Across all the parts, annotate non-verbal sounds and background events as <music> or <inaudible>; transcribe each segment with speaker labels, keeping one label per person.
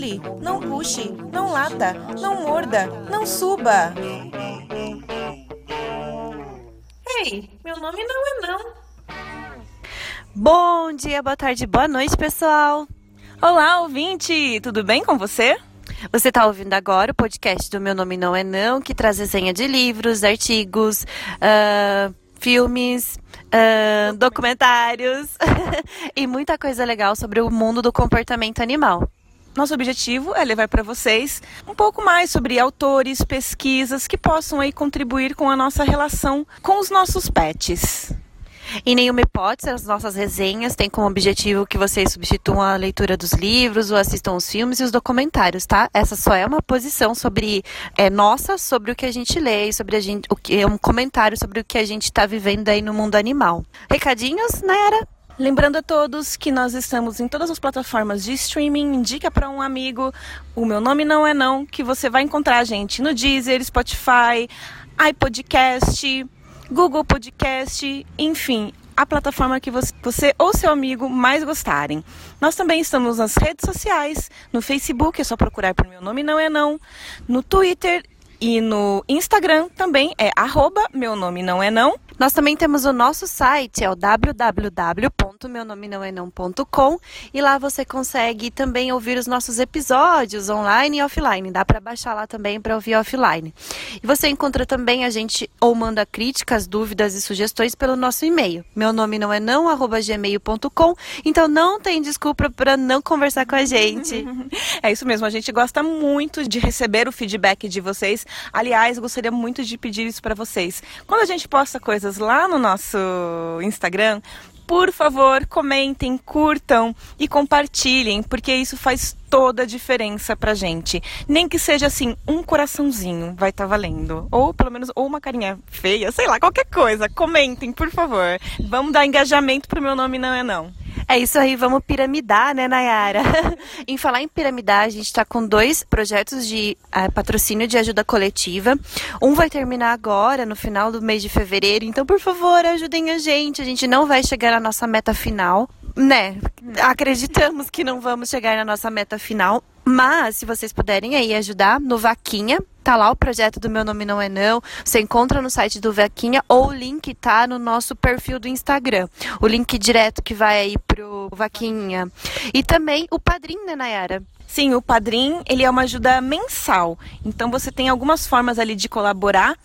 Speaker 1: pule, não puxe, não lata, não morda, não suba. Ei, meu nome não é não.
Speaker 2: Bom dia, boa tarde, boa noite, pessoal.
Speaker 1: Olá, ouvinte, tudo bem com você?
Speaker 2: Você está ouvindo agora o podcast do Meu Nome Não É Não, que traz resenha de livros, artigos, uh, filmes, uh, documentários <laughs> e muita coisa legal sobre o mundo do comportamento animal.
Speaker 1: Nosso objetivo é levar para vocês um pouco mais sobre autores, pesquisas que possam aí contribuir com a nossa relação com os nossos pets.
Speaker 2: Em nenhuma hipótese, as nossas resenhas têm como objetivo que vocês substituam a leitura dos livros ou assistam os filmes e os documentários, tá? Essa só é uma posição sobre é, nossa sobre o que a gente lê, sobre a gente, o que é um comentário sobre o que a gente está vivendo aí no mundo animal. Recadinhos, Nayara?
Speaker 1: Lembrando a todos que nós estamos em todas as plataformas de streaming. Indica para um amigo. O meu nome não é não, que você vai encontrar a gente no Deezer, Spotify, iPodcast, Google Podcast, enfim, a plataforma que você, ou seu amigo mais gostarem. Nós também estamos nas redes sociais, no Facebook, é só procurar por meu nome não é não, no Twitter e no Instagram também é arroba meu nome não é não.
Speaker 2: Nós também temos o nosso site, é o www.meunomenãoenão.com e lá você consegue também ouvir os nossos episódios online e offline. Dá para baixar lá também para ouvir offline. E você encontra também a gente ou manda críticas, dúvidas e sugestões pelo nosso e-mail. Meu nome não é não gmail.com. Então não tem desculpa para não conversar com a gente. <laughs>
Speaker 1: é isso mesmo, a gente gosta muito de receber o feedback de vocês. Aliás, gostaria muito de pedir isso para vocês. Quando a gente posta coisas lá no nosso Instagram, por favor, comentem, curtam e compartilhem, porque isso faz toda a diferença pra gente. Nem que seja assim, um coraçãozinho vai estar tá valendo. Ou pelo menos ou uma carinha feia, sei lá, qualquer coisa. Comentem, por favor. Vamos dar engajamento pro meu nome não é não.
Speaker 2: É isso aí, vamos piramidar, né, Nayara? <laughs> em falar em piramidar, a gente está com dois projetos de uh, patrocínio de ajuda coletiva. Um vai terminar agora, no final do mês de fevereiro. Então, por favor, ajudem a gente. A gente não vai chegar na nossa meta final, né? Acreditamos que não vamos chegar na nossa meta final, mas se vocês puderem aí ajudar no Vaquinha, tá lá o projeto do Meu Nome Não É Não. Você encontra no site do Vaquinha ou o link tá no nosso perfil do Instagram. O link direto que vai aí pro Vaquinha. E também o Padrim, né, Nayara?
Speaker 1: Sim, o Padrim, ele é uma ajuda mensal. Então você tem algumas formas ali de colaborar.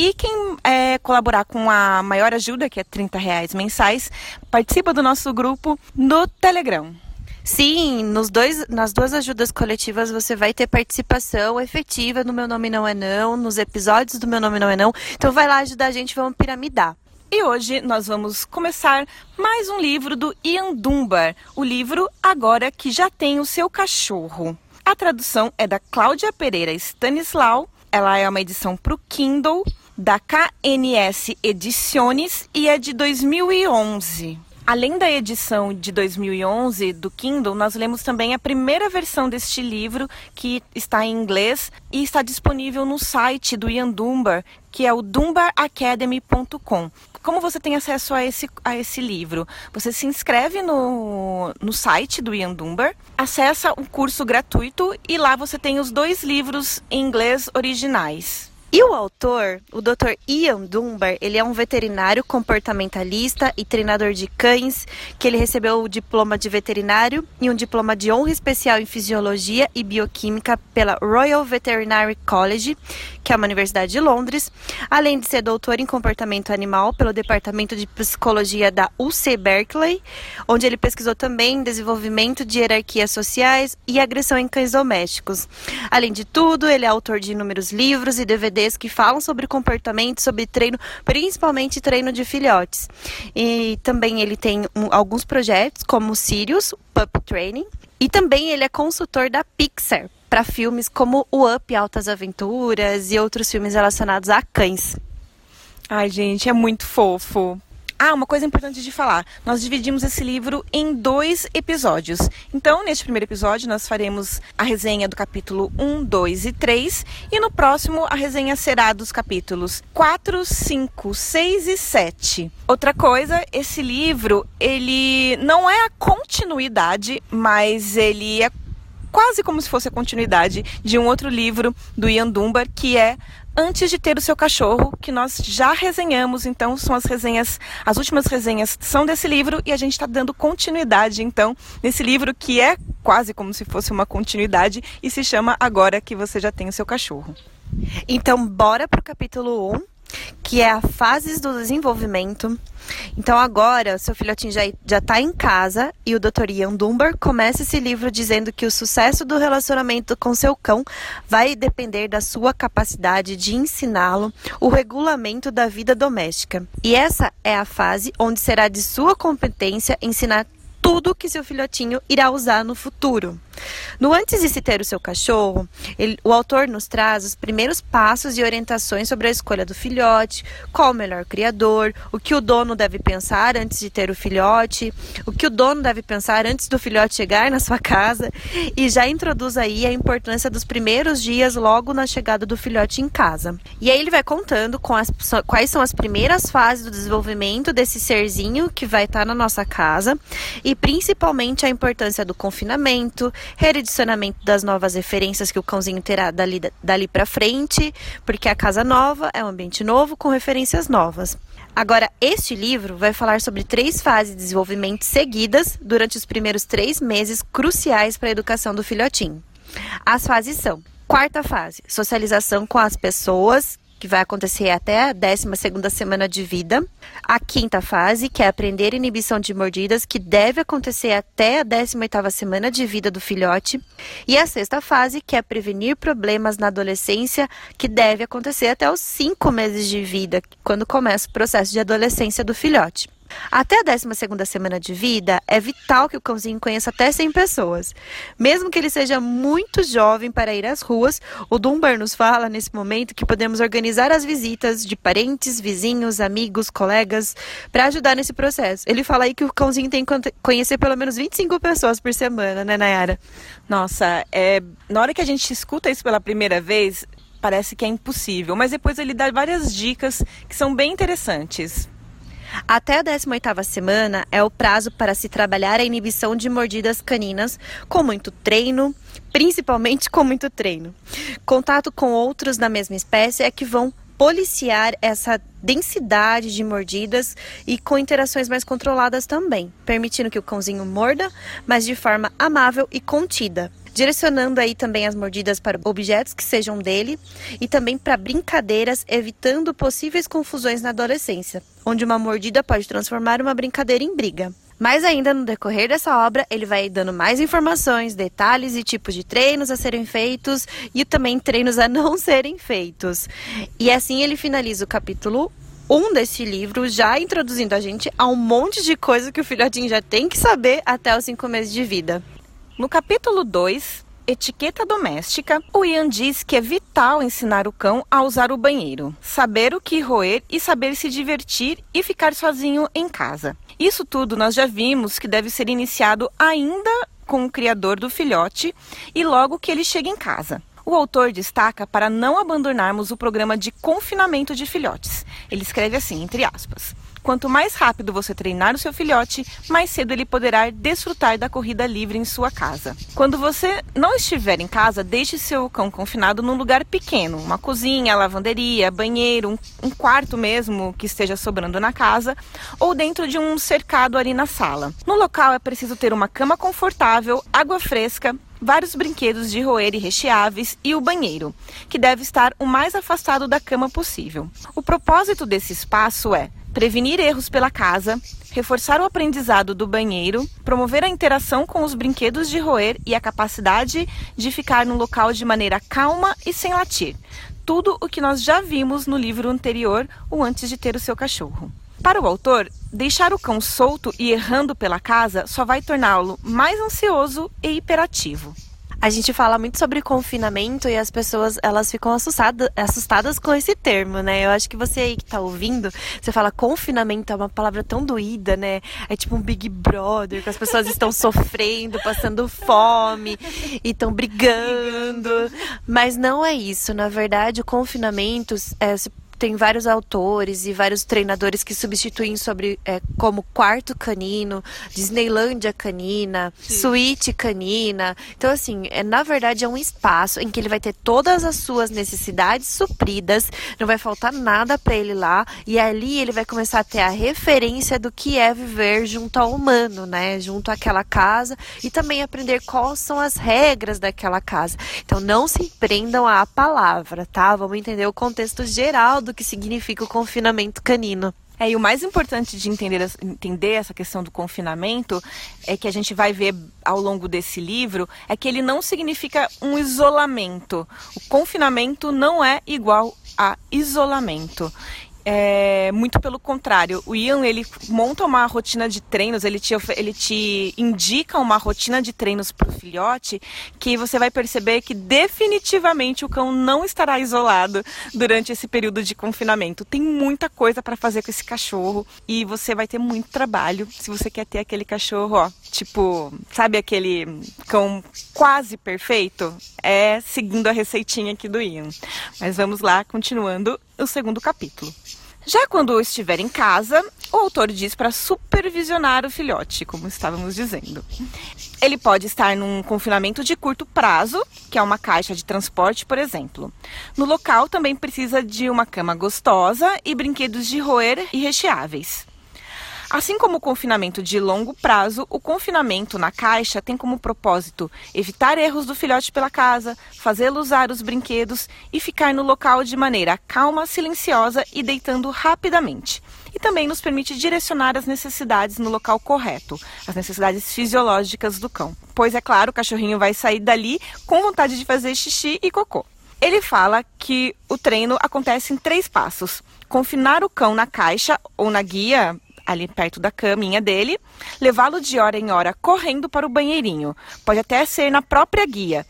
Speaker 1: E quem é, colaborar com a maior ajuda, que é 30 reais mensais, participa do nosso grupo no Telegram.
Speaker 2: Sim, nos dois, nas duas ajudas coletivas você vai ter participação efetiva no Meu Nome Não É Não, nos episódios do Meu Nome Não É Não. Então vai lá ajudar a gente, vamos piramidar.
Speaker 1: E hoje nós vamos começar mais um livro do Ian Dunbar, o livro Agora que já tem o seu cachorro. A tradução é da Cláudia Pereira Stanislau, ela é uma edição para o Kindle da KNS Ediciones e é de 2011. Além da edição de 2011 do Kindle, nós lemos também a primeira versão deste livro, que está em inglês e está disponível no site do Ian Dunbar, que é o dunbaracademy.com. Como você tem acesso a esse, a esse livro? Você se inscreve no, no site do Ian Dunbar, acessa um curso gratuito e lá você tem os dois livros em inglês originais.
Speaker 2: E o autor, o Dr. Ian Dunbar, ele é um veterinário comportamentalista e treinador de cães, que ele recebeu o diploma de veterinário e um diploma de honra especial em fisiologia e bioquímica pela Royal Veterinary College, que é uma universidade de Londres, além de ser doutor em comportamento animal pelo Departamento de Psicologia da UC Berkeley, onde ele pesquisou também desenvolvimento de hierarquias sociais e agressão em cães domésticos. Além de tudo, ele é autor de inúmeros livros e DVDs DVDs que falam sobre comportamento, sobre treino, principalmente treino de filhotes. E também ele tem um, alguns projetos, como o Sirius, Pup Training, e também ele é consultor da Pixar para filmes como o Up Altas Aventuras e outros filmes relacionados a cães.
Speaker 1: Ai, gente, é muito fofo. Ah, uma coisa importante de falar: nós dividimos esse livro em dois episódios. Então, neste primeiro episódio, nós faremos a resenha do capítulo 1, 2 e 3, e no próximo, a resenha será dos capítulos 4, 5, 6 e 7. Outra coisa, esse livro, ele não é a continuidade, mas ele é quase como se fosse a continuidade de um outro livro do Ian Dunbar, que é Antes de ter o seu cachorro, que nós já resenhamos, então são as resenhas, as últimas resenhas são desse livro e a gente está dando continuidade, então, nesse livro que é quase como se fosse uma continuidade e se chama Agora que você já tem o seu cachorro.
Speaker 2: Então, bora pro capítulo 1, que é a fases do desenvolvimento. Então agora, seu filhotinho já, já tá em casa e o Dr. Ian Dunbar começa esse livro dizendo que o sucesso do relacionamento com seu cão vai depender da sua capacidade de ensiná-lo o regulamento da vida doméstica. E essa é a fase onde será de sua competência ensinar tudo que seu filhotinho irá usar no futuro. No Antes de se ter o seu cachorro, ele, o autor nos traz os primeiros passos e orientações sobre a escolha do filhote, qual o melhor criador, o que o dono deve pensar antes de ter o filhote, o que o dono deve pensar antes do filhote chegar na sua casa, e já introduz aí a importância dos primeiros dias logo na chegada do filhote em casa. E aí ele vai contando as, quais são as primeiras fases do desenvolvimento desse serzinho que vai estar na nossa casa e principalmente a importância do confinamento, reedicionamento das novas referências que o cãozinho terá dali, dali para frente, porque a casa nova é um ambiente novo com referências novas. Agora, este livro vai falar sobre três fases de desenvolvimento seguidas durante os primeiros três meses cruciais para a educação do filhotinho. As fases são: quarta fase, socialização com as pessoas que vai acontecer até a 12 semana de vida. A quinta fase, que é aprender inibição de mordidas, que deve acontecer até a 18 semana de vida do filhote. E a sexta fase, que é prevenir problemas na adolescência, que deve acontecer até os 5 meses de vida, quando começa o processo de adolescência do filhote. Até a 12 semana de vida, é vital que o cãozinho conheça até 100 pessoas. Mesmo que ele seja muito jovem para ir às ruas, o Dunbar nos fala nesse momento que podemos organizar as visitas de parentes, vizinhos, amigos, colegas, para ajudar nesse processo. Ele fala aí que o cãozinho tem que conhecer pelo menos 25 pessoas por semana, né, Nayara?
Speaker 1: Nossa, é... na hora que a gente escuta isso pela primeira vez, parece que é impossível, mas depois ele dá várias dicas que são bem interessantes.
Speaker 2: Até a 18ª semana é o prazo para se trabalhar a inibição de mordidas caninas com muito treino, principalmente com muito treino. Contato com outros da mesma espécie é que vão policiar essa densidade de mordidas e com interações mais controladas também, permitindo que o cãozinho morda, mas de forma amável e contida direcionando aí também as mordidas para objetos que sejam dele e também para brincadeiras, evitando possíveis confusões na adolescência, onde uma mordida pode transformar uma brincadeira em briga. Mas ainda no decorrer dessa obra, ele vai dando mais informações, detalhes e tipos de treinos a serem feitos e também treinos a <laughs> não serem feitos. E assim ele finaliza o capítulo um desse livro, já introduzindo a gente a um monte de coisa que o filhotinho já tem que saber até os cinco meses de vida.
Speaker 1: No capítulo 2, Etiqueta doméstica, o Ian diz que é vital ensinar o cão a usar o banheiro, saber o que roer e saber se divertir e ficar sozinho em casa. Isso tudo nós já vimos que deve ser iniciado ainda com o criador do filhote e logo que ele chega em casa. O autor destaca para não abandonarmos o programa de confinamento de filhotes. Ele escreve assim, entre aspas: Quanto mais rápido você treinar o seu filhote, mais cedo ele poderá desfrutar da corrida livre em sua casa. Quando você não estiver em casa, deixe seu cão confinado num lugar pequeno, uma cozinha, lavanderia, banheiro, um, quarto mesmo que esteja sobrando na casa, ou dentro de um cercado ali na sala. No local é preciso ter uma cama confortável, água fresca, vários brinquedos de roer e recheáveis e o banheiro, que deve estar o mais afastado da cama possível. O propósito desse espaço é prevenir erros pela casa, reforçar o aprendizado do banheiro, promover a interação com os brinquedos de roer e a capacidade de ficar no local de maneira calma e sem latir. Tudo o que nós já vimos no livro anterior, o Antes de Ter o Seu Cachorro. Para o autor, deixar o cão solto e errando pela casa só vai torná-lo mais ansioso e hiperativo.
Speaker 2: A gente fala muito sobre confinamento e as pessoas elas ficam assustadas, assustadas com esse termo, né? Eu acho que você aí que tá ouvindo, você fala confinamento é uma palavra tão doída, né? É tipo um Big Brother, que as pessoas estão <laughs> sofrendo, passando fome e estão brigando. Mas não é isso. Na verdade, o confinamento é, tem vários autores e vários treinadores que substituem sobre é, como quarto canino, Disneylândia canina, Sim. suíte canina. Então, assim, é, na verdade é um espaço em que ele vai ter todas as suas necessidades supridas, não vai faltar nada para ele lá, e ali ele vai começar a ter a referência do que é viver junto ao humano, né? Junto àquela casa e também aprender quais são as regras daquela casa. Então, não se prendam à palavra, tá? Vamos entender o contexto geral do que significa o confinamento canino.
Speaker 1: É, e o mais importante de entender, entender essa questão do confinamento é que a gente vai ver ao longo desse livro é que ele não significa um isolamento. O confinamento não é igual a isolamento. É, muito pelo contrário, o Ian ele monta uma rotina de treinos, ele te, ele te indica uma rotina de treinos para o filhote que você vai perceber que definitivamente o cão não estará isolado durante esse período de confinamento. Tem muita coisa para fazer com esse cachorro e você vai ter muito trabalho se você quer ter aquele cachorro, ó, tipo, sabe aquele cão quase perfeito? É seguindo a receitinha aqui do Ian. Mas vamos lá, continuando o segundo capítulo. Já quando estiver em casa, o autor diz para supervisionar o filhote, como estávamos dizendo. Ele pode estar num confinamento de curto prazo, que é uma caixa de transporte, por exemplo. No local também precisa de uma cama gostosa e brinquedos de roer e recheáveis. Assim como o confinamento de longo prazo, o confinamento na caixa tem como propósito evitar erros do filhote pela casa, fazê-lo usar os brinquedos e ficar no local de maneira calma, silenciosa e deitando rapidamente. E também nos permite direcionar as necessidades no local correto, as necessidades fisiológicas do cão. Pois é claro, o cachorrinho vai sair dali com vontade de fazer xixi e cocô. Ele fala que o treino acontece em três passos: confinar o cão na caixa ou na guia ali perto da caminha dele, levá-lo de hora em hora correndo para o banheirinho, pode até ser na própria guia,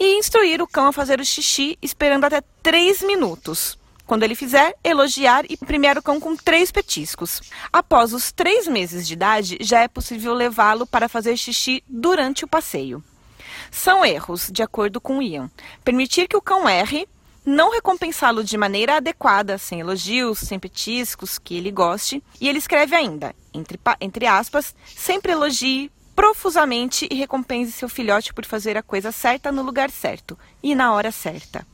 Speaker 1: e instruir o cão a fazer o xixi esperando até 3 minutos. Quando ele fizer, elogiar e premiar o cão com três petiscos. Após os três meses de idade, já é possível levá-lo para fazer xixi durante o passeio. São erros, de acordo com Ian. Permitir que o cão erre, não recompensá-lo de maneira adequada, sem elogios, sem petiscos, que ele goste. E ele escreve ainda, entre, entre aspas, sempre elogie profusamente e recompense seu filhote por fazer a coisa certa no lugar certo e na hora certa.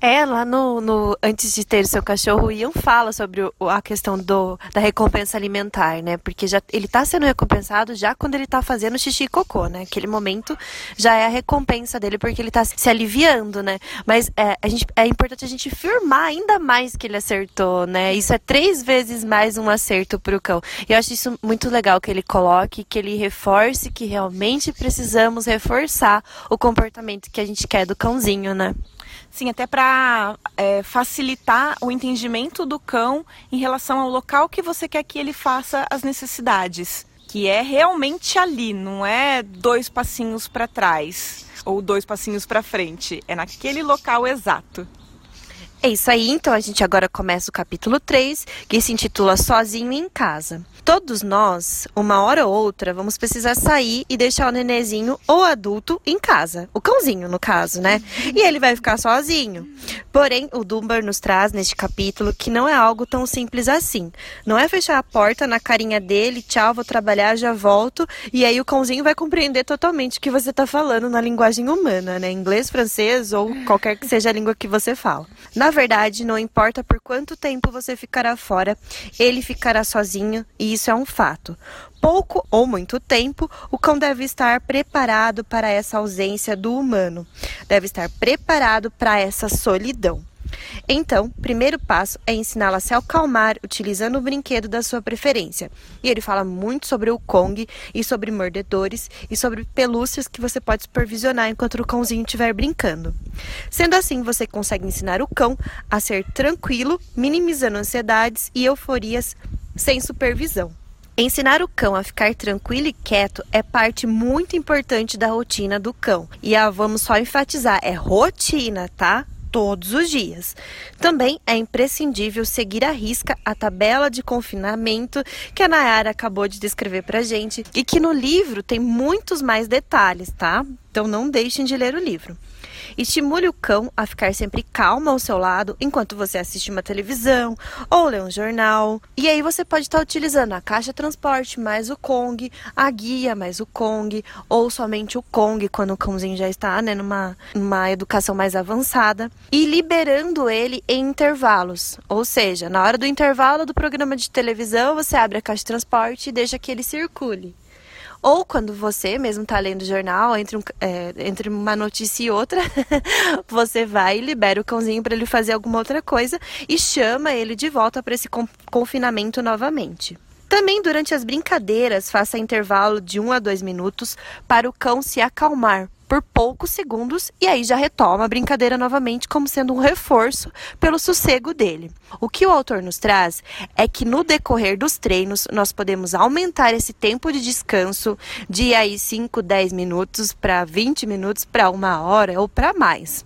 Speaker 2: É, lá no, no Antes de Ter Seu Cachorro, o Ian fala sobre o, a questão do, da recompensa alimentar, né? Porque já, ele está sendo recompensado já quando ele está fazendo xixi e cocô, né? Aquele momento já é a recompensa dele, porque ele está se aliviando, né? Mas é, a gente, é importante a gente firmar ainda mais que ele acertou, né? Isso é três vezes mais um acerto para o cão. E eu acho isso muito legal que ele coloque, que ele reforce que realmente precisamos reforçar o comportamento que a gente quer do cãozinho, né?
Speaker 1: Sim, até para é, facilitar o entendimento do cão em relação ao local que você quer que ele faça as necessidades. Que é realmente ali, não é dois passinhos para trás ou dois passinhos para frente. É naquele local exato.
Speaker 2: É isso aí, então a gente agora começa o capítulo 3, que se intitula Sozinho em Casa. Todos nós, uma hora ou outra, vamos precisar sair e deixar o nenezinho ou adulto em casa. O cãozinho, no caso, né? E ele vai ficar sozinho. Porém, o Dunbar nos traz neste capítulo que não é algo tão simples assim. Não é fechar a porta na carinha dele, tchau, vou trabalhar, já volto, e aí o cãozinho vai compreender totalmente o que você está falando na linguagem humana, né? Inglês, francês ou qualquer que seja a língua que você fala. Na verdade, não importa por quanto tempo você ficará fora, ele ficará sozinho e isso é um fato. Pouco ou muito tempo, o cão deve estar preparado para essa ausência do humano, deve estar preparado para essa solidão. Então, primeiro passo é ensiná-la a se acalmar utilizando o brinquedo da sua preferência. E ele fala muito sobre o Kong e sobre mordedores e sobre pelúcias que você pode supervisionar enquanto o cãozinho estiver brincando. Sendo assim, você consegue ensinar o cão a ser tranquilo, minimizando ansiedades e euforias sem supervisão. Ensinar o cão a ficar tranquilo e quieto é parte muito importante da rotina do cão. E a, vamos só enfatizar, é rotina, tá? Todos os dias. Também é imprescindível seguir à risca a tabela de confinamento que a Nayara acabou de descrever pra gente e que no livro tem muitos mais detalhes, tá? Então não deixem de ler o livro. Estimule o cão a ficar sempre calmo ao seu lado enquanto você assiste uma televisão ou lê um jornal. E aí você pode estar utilizando a caixa transporte mais o Kong, a guia mais o Kong, ou somente o Kong quando o cãozinho já está né, numa, numa educação mais avançada. E liberando ele em intervalos. Ou seja, na hora do intervalo do programa de televisão, você abre a caixa de transporte e deixa que ele circule. Ou quando você mesmo está lendo jornal, entre, um, é, entre uma notícia e outra, <laughs> você vai e libera o cãozinho para ele fazer alguma outra coisa e chama ele de volta para esse confinamento novamente. Também durante as brincadeiras, faça intervalo de 1 a 2 minutos para o cão se acalmar por poucos segundos e aí já retoma a brincadeira novamente como sendo um reforço pelo sossego dele. O que o autor nos traz é que no decorrer dos treinos nós podemos aumentar esse tempo de descanso de aí 5, 10 minutos para 20 minutos para uma hora ou para mais.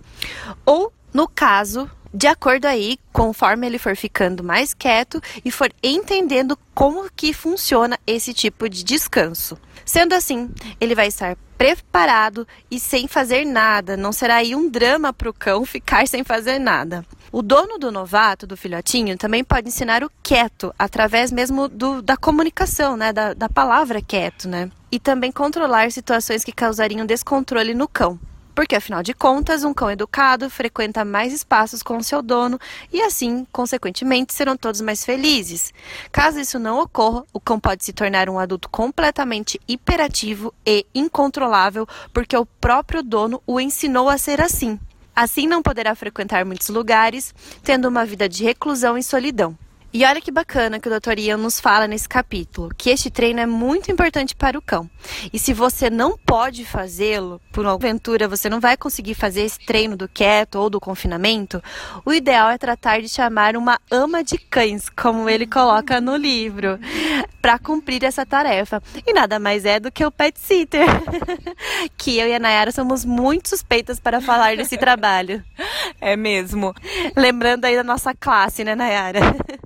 Speaker 2: Ou no caso de acordo aí, conforme ele for ficando mais quieto e for entendendo como que funciona esse tipo de descanso. Sendo assim, ele vai estar preparado e sem fazer nada. Não será aí um drama para o cão ficar sem fazer nada. O dono do novato, do filhotinho, também pode ensinar o quieto, através mesmo do, da comunicação, né? Da, da palavra quieto, né? E também controlar situações que causariam descontrole no cão porque afinal de contas, um cão educado frequenta mais espaços com seu dono e assim, consequentemente, serão todos mais felizes. Caso isso não ocorra, o cão pode se tornar um adulto completamente hiperativo e incontrolável porque o próprio dono o ensinou a ser assim. Assim não poderá frequentar muitos lugares, tendo uma vida de reclusão e solidão. E olha que bacana que o Dr. Ian nos fala nesse capítulo, que este treino é muito importante para o cão. E se você não pode fazê-lo, por uma aventura você não vai conseguir fazer esse treino do quieto ou do confinamento, o ideal é tratar de chamar uma ama de cães, como ele coloca no livro, para cumprir essa tarefa. E nada mais é do que o pet sitter, <laughs> que eu e a Nayara somos muito suspeitas para falar desse trabalho.
Speaker 1: É mesmo.
Speaker 2: Lembrando aí da nossa classe, né, Nayara? <laughs>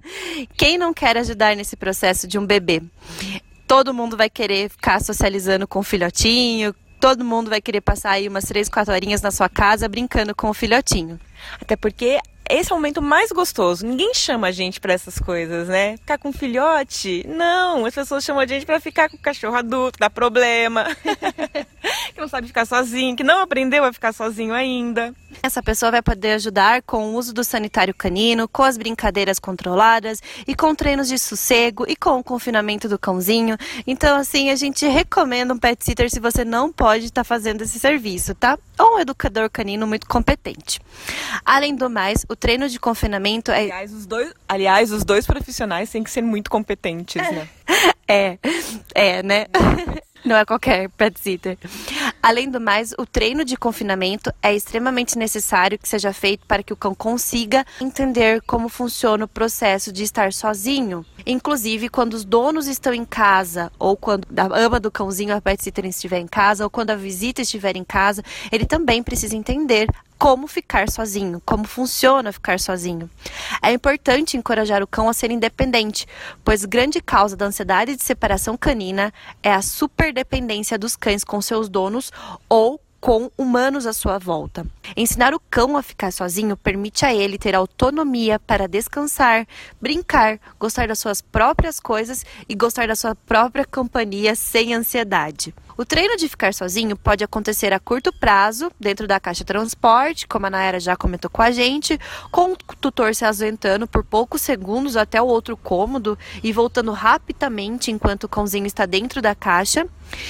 Speaker 2: Quem não quer ajudar nesse processo de um bebê? Todo mundo vai querer ficar socializando com o filhotinho, todo mundo vai querer passar aí umas três, quatro horinhas na sua casa brincando com o filhotinho.
Speaker 1: Até porque esse é o momento mais gostoso. Ninguém chama a gente para essas coisas, né? Ficar com filhote? Não, as pessoas chamam a gente para ficar com o cachorro adulto, dá problema. <laughs> que não sabe ficar sozinho, que não aprendeu a ficar sozinho ainda.
Speaker 2: Essa pessoa vai poder ajudar com o uso do sanitário canino, com as brincadeiras controladas e com treinos de sossego e com o confinamento do cãozinho. Então, assim, a gente recomenda um pet sitter se você não pode estar tá fazendo esse serviço, tá? Ou um educador canino muito competente. Além do mais, o treino de confinamento é.
Speaker 1: Aliás, os dois, aliás, os dois profissionais têm que ser muito competentes, né? <laughs>
Speaker 2: é, é, né? <laughs> Não é qualquer pet sitter. Além do mais, o treino de confinamento é extremamente necessário que seja feito para que o cão consiga entender como funciona o processo de estar sozinho. Inclusive, quando os donos estão em casa, ou quando a ama do cãozinho, a pet sitter estiver em casa, ou quando a visita estiver em casa, ele também precisa entender como ficar sozinho, como funciona ficar sozinho. É importante encorajar o cão a ser independente, pois grande causa da ansiedade de separação canina é a superdependência dos cães com seus donos ou com humanos à sua volta. Ensinar o cão a ficar sozinho permite a ele ter autonomia para descansar, brincar, gostar das suas próprias coisas e gostar da sua própria companhia sem ansiedade. O treino de ficar sozinho pode acontecer a curto prazo, dentro da caixa de transporte, como a Naira já comentou com a gente, com o tutor se ausentando por poucos segundos até o outro cômodo e voltando rapidamente enquanto o cãozinho está dentro da caixa.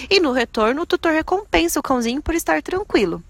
Speaker 2: E no retorno, o tutor recompensa o cãozinho por estar tranquilo.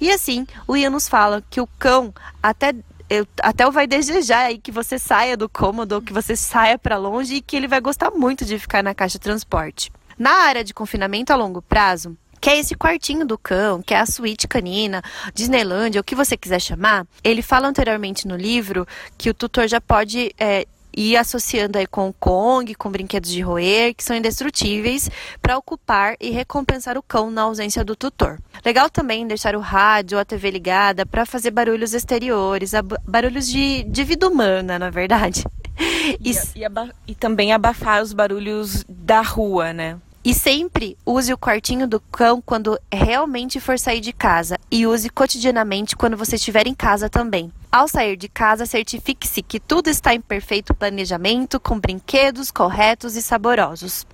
Speaker 2: E assim, o Ian nos fala que o cão até eu, até vai desejar aí que você saia do cômodo, que você saia para longe e que ele vai gostar muito de ficar na caixa de transporte. Na área de confinamento a longo prazo, que é esse quartinho do cão, que é a suíte canina, Disneylandia, o que você quiser chamar, ele fala anteriormente no livro que o tutor já pode é, ir associando aí com o Kong, com brinquedos de roer, que são indestrutíveis, para ocupar e recompensar o cão na ausência do tutor. Legal também deixar o rádio ou a TV ligada para fazer barulhos exteriores, barulhos de, de vida humana, na verdade.
Speaker 1: E, e, e, e também abafar os barulhos da rua, né?
Speaker 2: E sempre use o quartinho do cão quando realmente for sair de casa e use cotidianamente quando você estiver em casa também. Ao sair de casa, certifique-se que tudo está em perfeito planejamento, com brinquedos corretos e saborosos.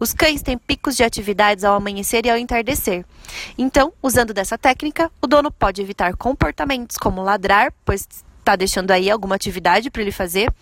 Speaker 2: Os cães têm picos de atividades ao amanhecer e ao entardecer. Então, usando dessa técnica, o dono pode evitar comportamentos como ladrar, pois está deixando aí alguma atividade para ele fazer.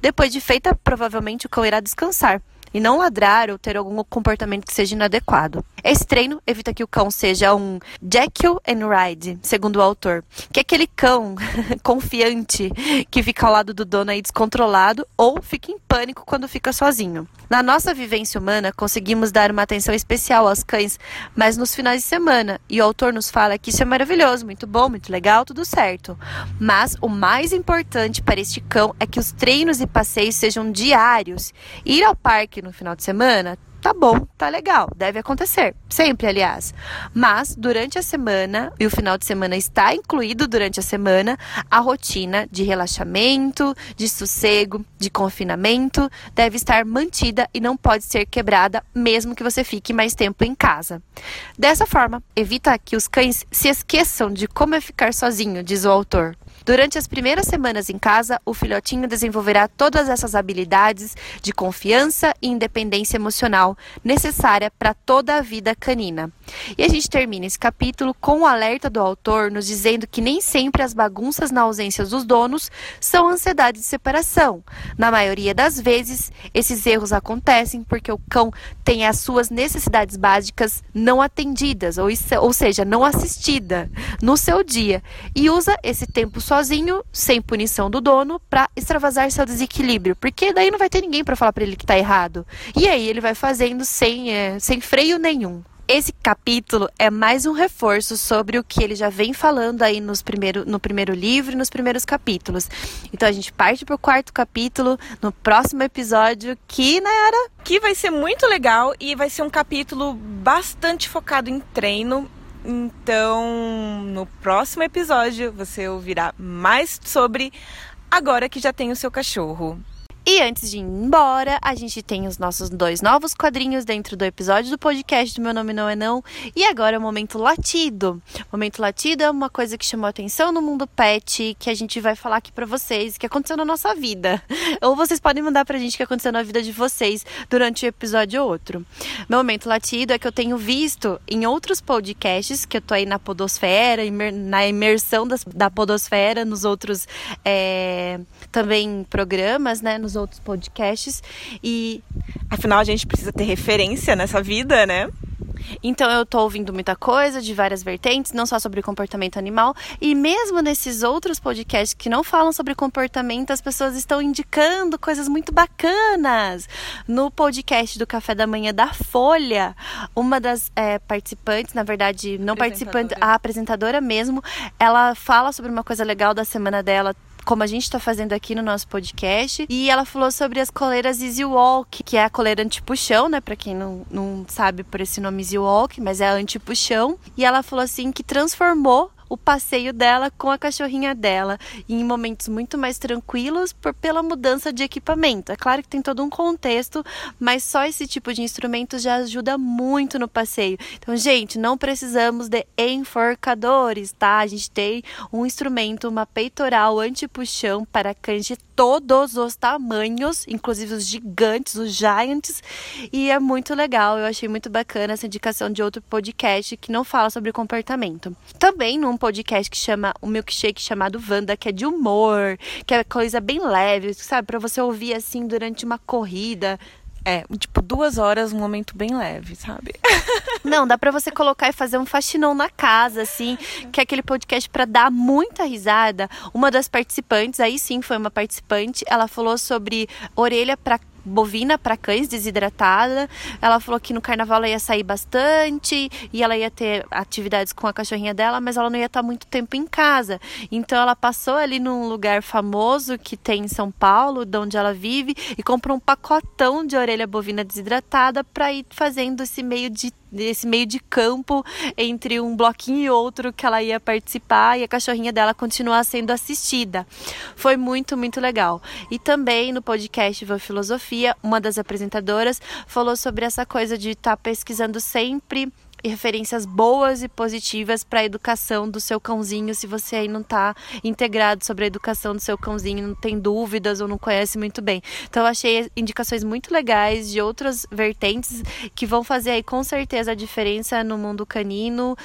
Speaker 2: Depois de feita, provavelmente o cão irá descansar e não ladrar ou ter algum comportamento que seja inadequado. Esse treino evita que o cão seja um Jekyll and Hyde, segundo o autor, que é aquele cão <laughs> confiante que fica ao lado do dono aí descontrolado ou fica em pânico quando fica sozinho. Na nossa vivência humana, conseguimos dar uma atenção especial aos cães, mas nos finais de semana, e o autor nos fala que isso é maravilhoso, muito bom, muito legal, tudo certo. Mas o mais importante para este cão é que os treinos e passeios sejam diários. Ir ao parque no final de semana tá bom, tá legal, deve acontecer, sempre, aliás. Mas durante a semana, e o final de semana está incluído durante a semana, a rotina de relaxamento, de sossego, de confinamento deve estar mantida e não pode ser quebrada, mesmo que você fique mais tempo em casa. Dessa forma, evita que os cães se esqueçam de como é ficar sozinho, diz o autor. Durante as primeiras semanas em casa, o filhotinho desenvolverá todas essas habilidades de confiança e independência emocional necessária para toda a vida canina. E a gente termina esse capítulo com o alerta do autor nos dizendo que nem sempre as bagunças na ausência dos donos são ansiedade de separação. Na maioria das vezes, esses erros acontecem porque o cão tem as suas necessidades básicas não atendidas, ou, ou seja, não assistida no seu dia, e usa esse tempo sozinho, sem punição do dono, para extravasar seu desequilíbrio, porque daí não vai ter ninguém para falar para ele que tá errado. E aí ele vai fazendo sem, é, sem freio nenhum. Esse capítulo é mais um reforço sobre o que ele já vem falando aí nos primeiro, no primeiro livro e nos primeiros capítulos. Então a gente parte para o quarto capítulo no próximo episódio, que, Nayara?
Speaker 1: Que vai ser muito legal e vai ser um capítulo bastante focado em treino então, no próximo episódio você ouvirá mais sobre agora que já tem o seu cachorro.
Speaker 2: E antes de ir embora, a gente tem os nossos dois novos quadrinhos dentro do episódio do podcast do Meu Nome Não É Não. E agora é o Momento Latido. O Momento Latido é uma coisa que chamou atenção no mundo pet, que a gente vai falar aqui pra vocês, que aconteceu na nossa vida. <laughs> Ou vocês podem mandar pra gente o que aconteceu na vida de vocês durante o episódio ou outro. Meu Momento Latido é que eu tenho visto em outros podcasts, que eu tô aí na podosfera, na imersão das, da podosfera, nos outros é, também programas, né, nos outros podcasts e
Speaker 1: afinal a gente precisa ter referência nessa vida, né?
Speaker 2: Então eu tô ouvindo muita coisa de várias vertentes, não só sobre comportamento animal, e mesmo nesses outros podcasts que não falam sobre comportamento, as pessoas estão indicando coisas muito bacanas. No podcast do Café da Manhã da Folha, uma das é, participantes, na verdade, não participante, a apresentadora mesmo, ela fala sobre uma coisa legal da semana dela como a gente está fazendo aqui no nosso podcast. E ela falou sobre as coleiras Easy Walk, que é a coleira anti-puxão, né? Para quem não, não sabe por esse nome Easy Walk, mas é anti-puxão. E ela falou assim que transformou o passeio dela com a cachorrinha dela em momentos muito mais tranquilos por, pela mudança de equipamento. É claro que tem todo um contexto, mas só esse tipo de instrumento já ajuda muito no passeio. Então, gente, não precisamos de enforcadores, tá? A gente tem um instrumento, uma peitoral anti-puxão para cães de todos os tamanhos, inclusive os gigantes, os giants, e é muito legal. Eu achei muito bacana essa indicação de outro podcast que não fala sobre comportamento. Também num podcast que chama o milkshake chamado Vanda, que é de humor, que é coisa bem leve, sabe, para você ouvir assim durante uma corrida.
Speaker 1: É, tipo, duas horas, um momento bem leve, sabe? <laughs>
Speaker 2: Não, dá pra você colocar e fazer um faxinão na casa, assim, que é aquele podcast para dar muita risada. Uma das participantes, aí sim foi uma participante, ela falou sobre orelha para bovina para cães desidratada. Ela falou que no carnaval ela ia sair bastante e ela ia ter atividades com a cachorrinha dela, mas ela não ia estar muito tempo em casa. Então ela passou ali num lugar famoso que tem em São Paulo, de onde ela vive, e comprou um pacotão de orelha bovina desidratada para ir fazendo esse meio de nesse meio de campo entre um bloquinho e outro que ela ia participar e a cachorrinha dela continuar sendo assistida. Foi muito, muito legal. E também no podcast Vã Filosofia, uma das apresentadoras falou sobre essa coisa de estar tá pesquisando sempre referências boas e positivas para a educação do seu cãozinho, se você aí não está integrado sobre a educação do seu cãozinho, não tem dúvidas ou não conhece muito bem. Então eu achei indicações muito legais de outras vertentes que vão fazer aí com certeza a diferença no mundo canino,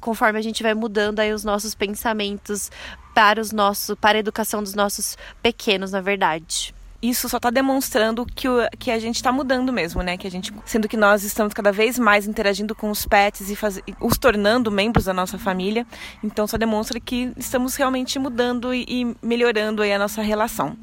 Speaker 2: conforme a gente vai mudando aí os nossos pensamentos para os nossos para a educação dos nossos pequenos, na verdade
Speaker 1: isso só está demonstrando que, o, que a gente está mudando mesmo, né? Que a gente, sendo que nós estamos cada vez mais interagindo com os pets e faz, os tornando membros da nossa família, então só demonstra que estamos realmente mudando e, e melhorando a nossa relação.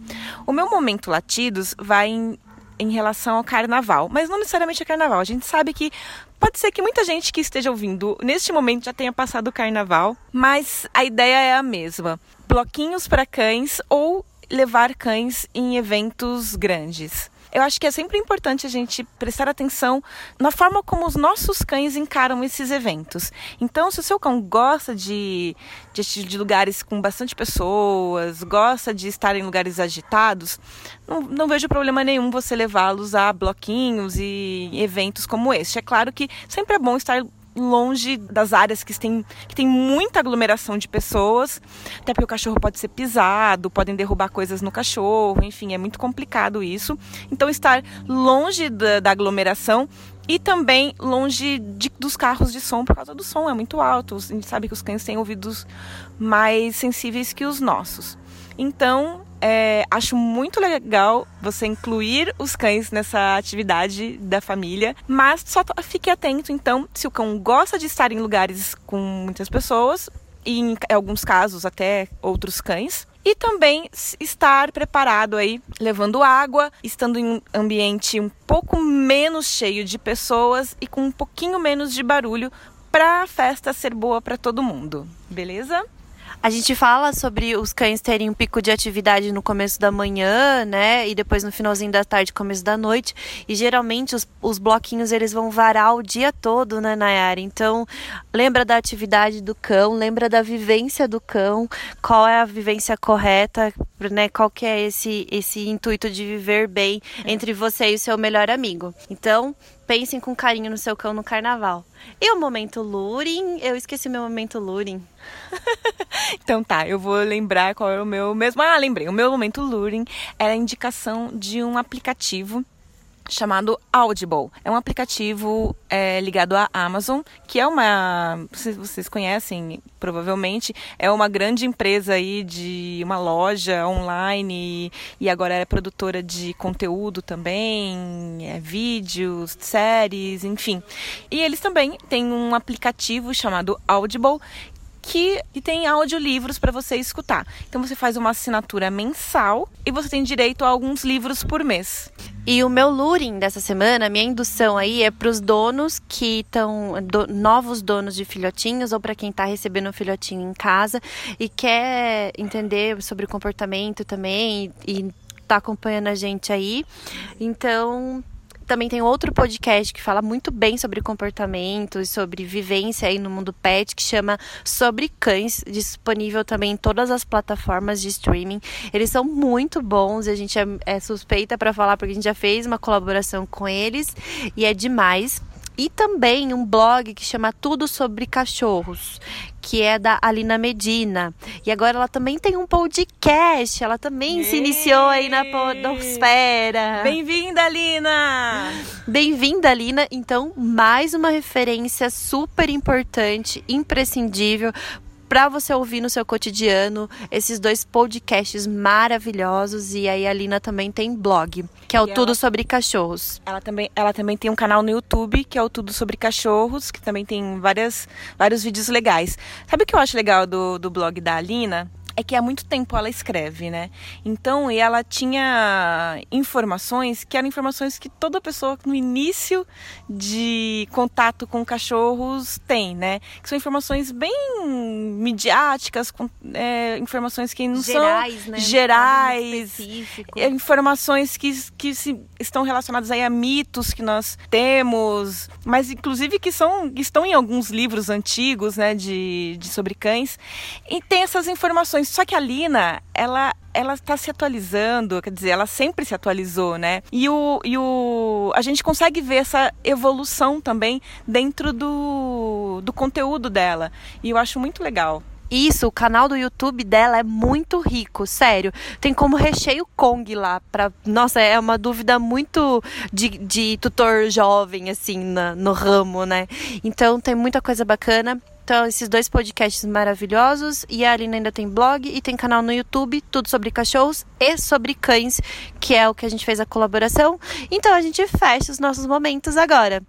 Speaker 1: O meu momento latidos vai em, em relação ao carnaval, mas não necessariamente a carnaval. A gente sabe que Pode ser que muita gente que esteja ouvindo neste momento já tenha passado o carnaval, mas a ideia é a mesma: bloquinhos para cães ou levar cães em eventos grandes. Eu acho que é sempre importante a gente prestar atenção na forma como os nossos cães encaram esses eventos. Então, se o seu cão gosta de, de, de lugares com bastante pessoas, gosta de estar em lugares agitados, não, não vejo problema nenhum você levá-los a bloquinhos e eventos como este. É claro que sempre é bom estar longe das áreas que tem, que tem muita aglomeração de pessoas, até porque o cachorro pode ser pisado, podem derrubar coisas no cachorro, enfim, é muito complicado isso. Então, estar longe da, da aglomeração e também longe de, dos carros de som, por causa do som, é muito alto. A gente sabe que os cães têm ouvidos mais sensíveis que os nossos. Então, é, acho muito legal você incluir os cães nessa atividade da família, mas só fique atento, então, se o cão gosta de estar em lugares com muitas pessoas, e em alguns casos até outros cães, e também estar preparado aí, levando água, estando em um ambiente um pouco menos cheio de pessoas e com um pouquinho menos de barulho para a festa ser boa para todo mundo. Beleza?
Speaker 2: A gente fala sobre os cães terem um pico de atividade no começo da manhã, né? E depois no finalzinho da tarde, começo da noite. E geralmente os, os bloquinhos eles vão varar o dia todo, né, Nayara? Então, lembra da atividade do cão, lembra da vivência do cão, qual é a vivência correta, né? Qual que é esse, esse intuito de viver bem é. entre você e o seu melhor amigo. Então, pensem com carinho no seu cão no carnaval. E o momento luring? Eu esqueci meu momento luring. <laughs>
Speaker 1: então tá, eu vou lembrar qual é o meu mesmo. Ah, lembrei. O meu momento luring era a indicação de um aplicativo chamado Audible. É um aplicativo é, ligado à Amazon, que é uma, vocês conhecem provavelmente, é uma grande empresa aí de uma loja online e agora é produtora de conteúdo também, é, vídeos, séries, enfim. E eles também têm um aplicativo chamado Audible que, que tem audiolivros para você escutar. Então você faz uma assinatura mensal e você tem direito a alguns livros por mês.
Speaker 2: E o meu luring dessa semana, minha indução aí é para os donos que estão do, novos donos de filhotinhos ou para quem está recebendo um filhotinho em casa e quer entender sobre comportamento também e, e tá acompanhando a gente aí. Então, também tem outro podcast que fala muito bem sobre comportamento e sobre vivência aí no mundo pet, que chama Sobre Cães, disponível também em todas as plataformas de streaming. Eles são muito bons, a gente é, é suspeita para falar porque a gente já fez uma colaboração com eles e é demais e também um blog que chama Tudo sobre Cachorros, que é da Alina Medina. E agora ela também tem um podcast, ela também Ei! se iniciou aí na podosfera.
Speaker 1: Bem-vinda, Alina!
Speaker 2: Bem-vinda, Alina. Então, mais uma referência super importante, imprescindível para você ouvir no seu cotidiano esses dois podcasts maravilhosos e aí a Lina também tem blog, que é o e Tudo ela, sobre Cachorros.
Speaker 1: Ela também, ela também tem um canal no YouTube, que é o Tudo sobre Cachorros, que também tem várias, vários vídeos legais. Sabe o que eu acho legal do, do blog da Alina? É que há muito tempo ela escreve, né? Então, e ela tinha informações que eram informações que toda pessoa no início de contato com cachorros tem, né? Que são informações bem midiáticas, com, é, informações que não
Speaker 2: gerais,
Speaker 1: são
Speaker 2: né?
Speaker 1: gerais, é, informações que, que se, estão relacionadas aí a mitos que nós temos, mas inclusive que são estão em alguns livros antigos, né, de, de sobre cães, e tem essas informações só que a Lina, ela ela está se atualizando, quer dizer, ela sempre se atualizou, né? E o, e o a gente consegue ver essa evolução também dentro do, do conteúdo dela. E eu acho muito legal.
Speaker 2: Isso, o canal do YouTube dela é muito rico, sério. Tem como recheio Kong lá. Pra... Nossa, é uma dúvida muito de, de tutor jovem, assim, na, no ramo, né? Então tem muita coisa bacana. Então, esses dois podcasts maravilhosos. E a Alina ainda tem blog e tem canal no YouTube, tudo sobre cachorros e sobre cães, que é o que a gente fez a colaboração. Então, a gente fecha os nossos momentos agora.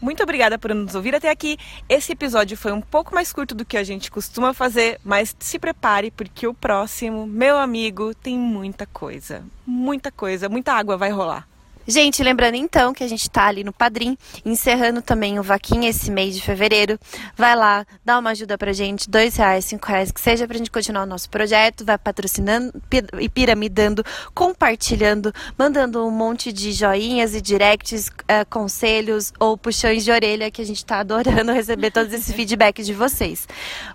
Speaker 1: Muito obrigada por nos ouvir até aqui. Esse episódio foi um pouco mais curto do que a gente costuma fazer, mas se prepare porque o próximo, meu amigo, tem muita coisa. Muita coisa, muita água vai rolar.
Speaker 2: Gente, lembrando então que a gente tá ali no Padrim, encerrando também o Vaquinha esse mês de fevereiro. Vai lá, dá uma ajuda pra gente, dois reais, cinco reais, que seja pra gente continuar o nosso projeto, vai patrocinando e piramidando, compartilhando, mandando um monte de joinhas e directs, uh, conselhos ou puxões de orelha, que a gente tá adorando <laughs> receber todos esses <laughs> feedbacks de vocês.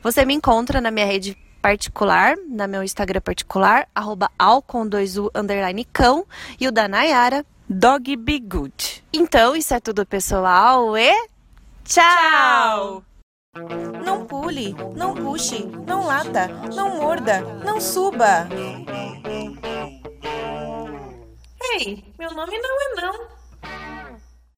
Speaker 2: Você me encontra na minha rede particular, na meu Instagram particular, arroba u underline cão, e o da Nayara,
Speaker 1: Dog Be Good.
Speaker 2: Então, isso é tudo, pessoal, e tchau!
Speaker 1: Não pule, não puxe, não lata, não morda, não suba. Ei, meu nome não é não.